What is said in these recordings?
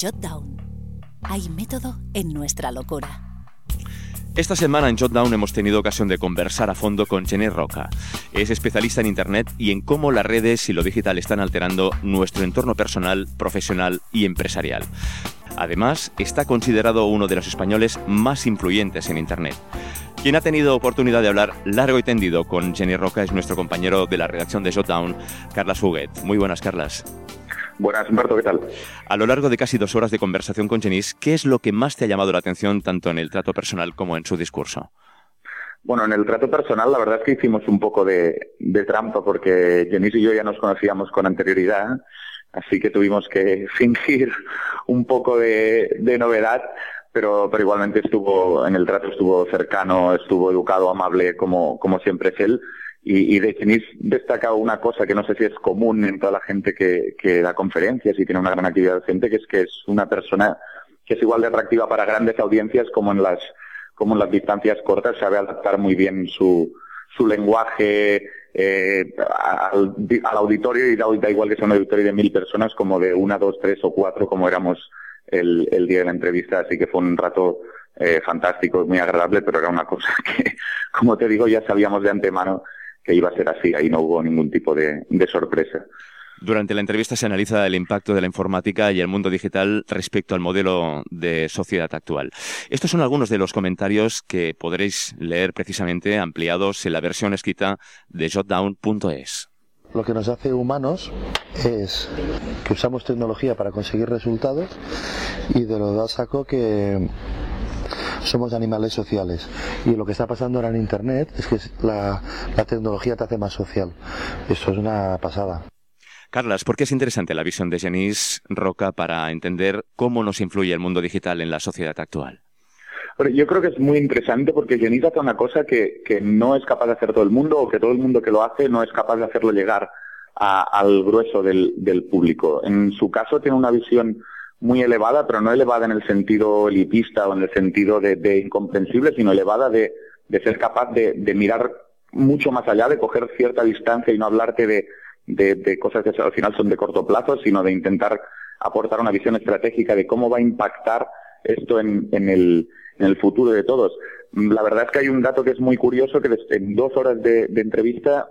Jotdown. Hay método en nuestra locura. Esta semana en Jotdown hemos tenido ocasión de conversar a fondo con Jenny Roca. Es especialista en Internet y en cómo las redes y lo digital están alterando nuestro entorno personal, profesional y empresarial. Además, está considerado uno de los españoles más influyentes en Internet. Quien ha tenido oportunidad de hablar largo y tendido con Jenny Roca es nuestro compañero de la redacción de Shotdown, Carlas Huguet. Muy buenas, Carlas. Buenas, Humberto, ¿qué tal? A lo largo de casi dos horas de conversación con Jenny, ¿qué es lo que más te ha llamado la atención tanto en el trato personal como en su discurso? Bueno, en el trato personal la verdad es que hicimos un poco de, trampa porque Jenny y yo ya nos conocíamos con anterioridad, así que tuvimos que fingir un poco de, de novedad pero, pero igualmente estuvo, en el trato estuvo cercano, estuvo educado, amable, como, como siempre es él. Y, y de Chenis destaca una cosa que no sé si es común en toda la gente que, que da conferencias y tiene una gran actividad docente, que es que es una persona que es igual de atractiva para grandes audiencias como en las, como en las distancias cortas, sabe adaptar muy bien su, su lenguaje eh, al, al, auditorio y da, da igual que sea un auditorio de mil personas como de una, dos, tres o cuatro como éramos el, el día de la entrevista, así que fue un rato eh, fantástico, muy agradable, pero era una cosa que, como te digo, ya sabíamos de antemano que iba a ser así, ahí no hubo ningún tipo de, de sorpresa. Durante la entrevista se analiza el impacto de la informática y el mundo digital respecto al modelo de sociedad actual. Estos son algunos de los comentarios que podréis leer precisamente ampliados en la versión escrita de jotdown.es. Lo que nos hace humanos es que usamos tecnología para conseguir resultados y de lo da saco que somos animales sociales. Y lo que está pasando ahora en Internet es que la, la tecnología te hace más social. Eso es una pasada. Carlas, ¿por qué es interesante la visión de Janice Roca para entender cómo nos influye el mundo digital en la sociedad actual? Yo creo que es muy interesante porque Janice hace una cosa que, que, no es capaz de hacer todo el mundo o que todo el mundo que lo hace no es capaz de hacerlo llegar a, al grueso del, del, público. En su caso tiene una visión muy elevada, pero no elevada en el sentido elitista o en el sentido de, de incomprensible, sino elevada de, de ser capaz de, de, mirar mucho más allá, de coger cierta distancia y no hablarte de, de cosas que al final son de corto plazo, sino de intentar aportar una visión estratégica de cómo va a impactar esto en, en, el, en el futuro de todos. La verdad es que hay un dato que es muy curioso, que en dos horas de, de entrevista,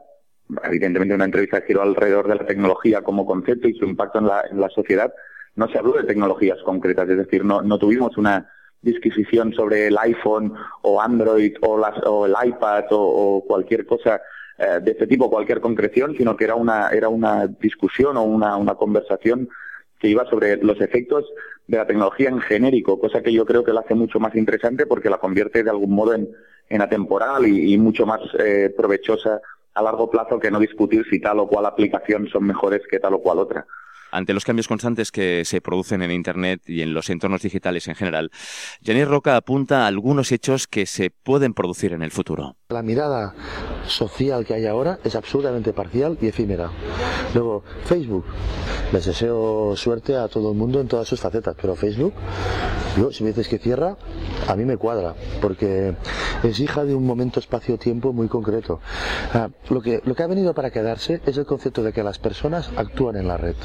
evidentemente una entrevista giró alrededor de la tecnología como concepto y su impacto en la, en la sociedad, no se habló de tecnologías concretas, es decir, no, tuvimos una disquisición sobre el iPhone o Android o, las, o el iPad o, o cualquier cosa eh, de este tipo, cualquier concreción, sino que era una, era una discusión o una, una conversación que iba sobre los efectos de la tecnología en genérico, cosa que yo creo que la hace mucho más interesante porque la convierte de algún modo en, en atemporal y, y, mucho más eh, provechosa a largo plazo que no discutir si tal o cual aplicación son mejores que tal o cual otra. Ante los cambios constantes que se producen en Internet y en los entornos digitales en general, Janir Roca apunta a algunos hechos que se pueden producir en el futuro. La mirada social que hay ahora es absolutamente parcial y efímera. Luego, Facebook. Les deseo suerte a todo el mundo en todas sus facetas, pero Facebook, yo, si me dices que cierra, a mí me cuadra, porque es hija de un momento espacio-tiempo muy concreto. Ah, lo, que, lo que ha venido para quedarse es el concepto de que las personas actúan en la red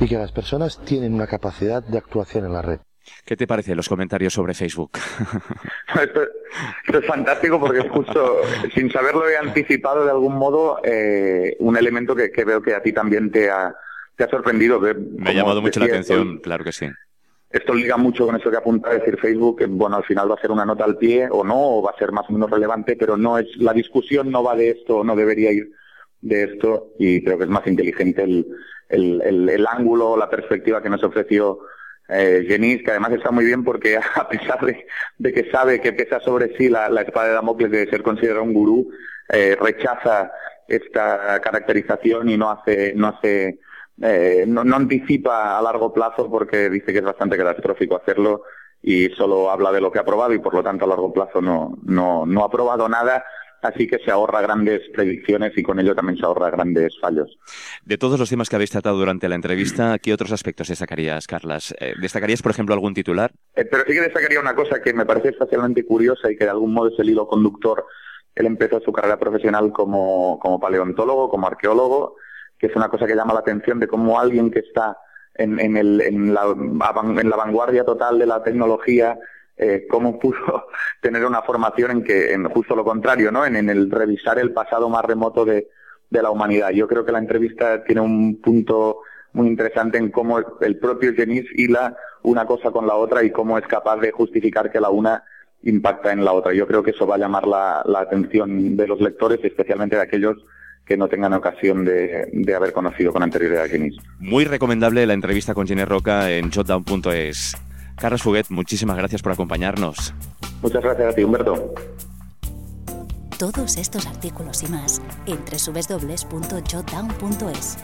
y que las personas tienen una capacidad de actuación en la red. ¿Qué te parecen los comentarios sobre Facebook? esto, esto, es fantástico porque justo, sin saberlo, he anticipado de algún modo eh, un elemento que, que, veo que a ti también te ha, te ha sorprendido. Que, Me ha llamado mucho la atención, claro que sí. Esto liga mucho con eso que apunta a decir Facebook, que bueno, al final va a ser una nota al pie o no, o va a ser más o menos relevante, pero no es, la discusión no va de esto, no debería ir de esto, y creo que es más inteligente el, el, el, el ángulo, la perspectiva que nos ofreció eh, Genis, que además está muy bien porque a pesar de, de que sabe que pesa sobre sí la, la, espada de Damocles de ser considerado un gurú, eh, rechaza esta caracterización y no hace, no hace, eh, no, no anticipa a largo plazo porque dice que es bastante catastrófico hacerlo y solo habla de lo que ha probado y por lo tanto a largo plazo no, no, no ha probado nada así que se ahorra grandes predicciones y con ello también se ahorra grandes fallos. De todos los temas que habéis tratado durante la entrevista, ¿qué otros aspectos destacarías, Carlas? Eh, ¿Destacarías, por ejemplo, algún titular? Eh, pero sí que destacaría una cosa que me parece especialmente curiosa y que de algún modo es el hilo conductor. Él empezó su carrera profesional como, como paleontólogo, como arqueólogo, que es una cosa que llama la atención de cómo alguien que está en, en, el, en, la, en la vanguardia total de la tecnología, eh, cómo pudo tener una formación en que, en justo lo contrario, ¿no? En, en el revisar el pasado más remoto de, de la humanidad. Yo creo que la entrevista tiene un punto muy interesante en cómo el propio Genis hila una cosa con la otra y cómo es capaz de justificar que la una impacta en la otra. Yo creo que eso va a llamar la, la atención de los lectores, especialmente de aquellos que no tengan ocasión de, de haber conocido con anterioridad a Genis. Muy recomendable la entrevista con Jenny Roca en shotdown.es. Carlos Fuguet, muchísimas gracias por acompañarnos. Muchas gracias a ti, Humberto. Todos estos artículos y más en www.jotdown.es.